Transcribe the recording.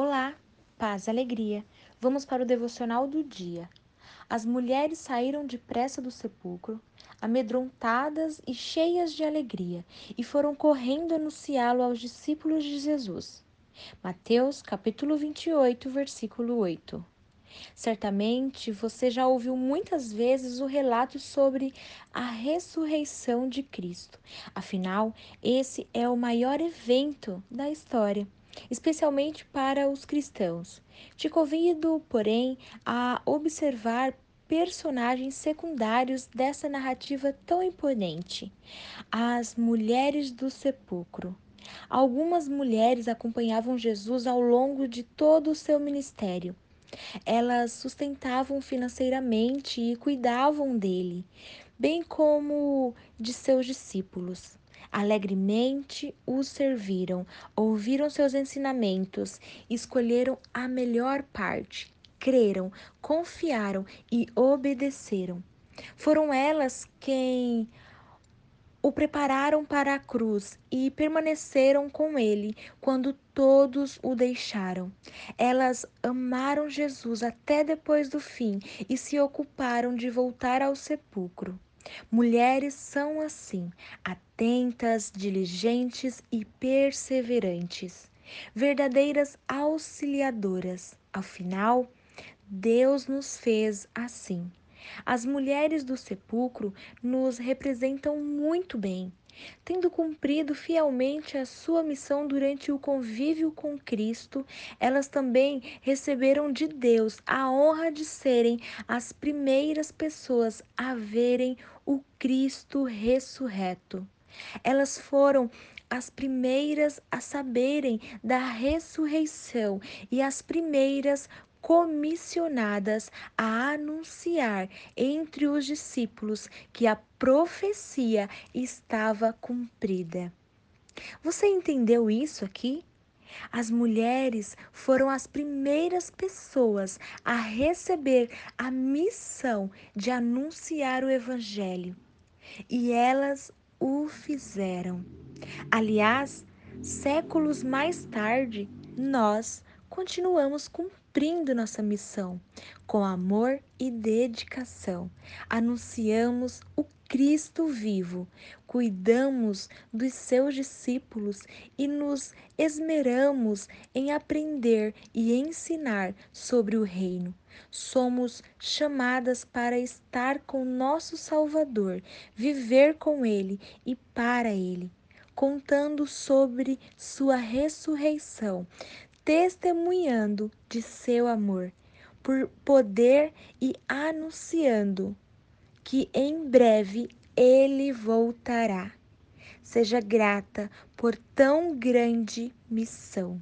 Olá, paz e alegria. Vamos para o devocional do dia. As mulheres saíram depressa do sepulcro, amedrontadas e cheias de alegria, e foram correndo anunciá-lo aos discípulos de Jesus. Mateus, capítulo 28, versículo 8. Certamente você já ouviu muitas vezes o relato sobre a ressurreição de Cristo. Afinal, esse é o maior evento da história especialmente para os cristãos. Te convido, porém, a observar personagens secundários dessa narrativa tão imponente: as mulheres do sepulcro. Algumas mulheres acompanhavam Jesus ao longo de todo o seu ministério. Elas sustentavam financeiramente e cuidavam dele, bem como de seus discípulos. Alegremente os serviram, ouviram seus ensinamentos, escolheram a melhor parte, creram, confiaram e obedeceram. Foram elas quem o prepararam para a cruz e permaneceram com ele quando todos o deixaram. Elas amaram Jesus até depois do fim e se ocuparam de voltar ao sepulcro. Mulheres são assim, atentas, diligentes e perseverantes, verdadeiras auxiliadoras. Afinal, Deus nos fez assim. As mulheres do sepulcro nos representam muito bem. Tendo cumprido fielmente a sua missão durante o convívio com Cristo, elas também receberam de Deus a honra de serem as primeiras pessoas a verem o Cristo ressurreto. Elas foram as primeiras a saberem da ressurreição e as primeiras comissionadas a anunciar entre os discípulos que a profecia estava cumprida. Você entendeu isso aqui? As mulheres foram as primeiras pessoas a receber a missão de anunciar o Evangelho e elas o fizeram. Aliás, séculos mais tarde, nós continuamos cumprindo nossa missão com amor e dedicação. Anunciamos o Cristo vivo, cuidamos dos seus discípulos e nos esmeramos em aprender e ensinar sobre o Reino. Somos chamadas para estar com nosso Salvador, viver com Ele e para Ele, contando sobre Sua ressurreição, testemunhando de seu amor, por poder e anunciando que em breve ele voltará. Seja grata por tão grande missão.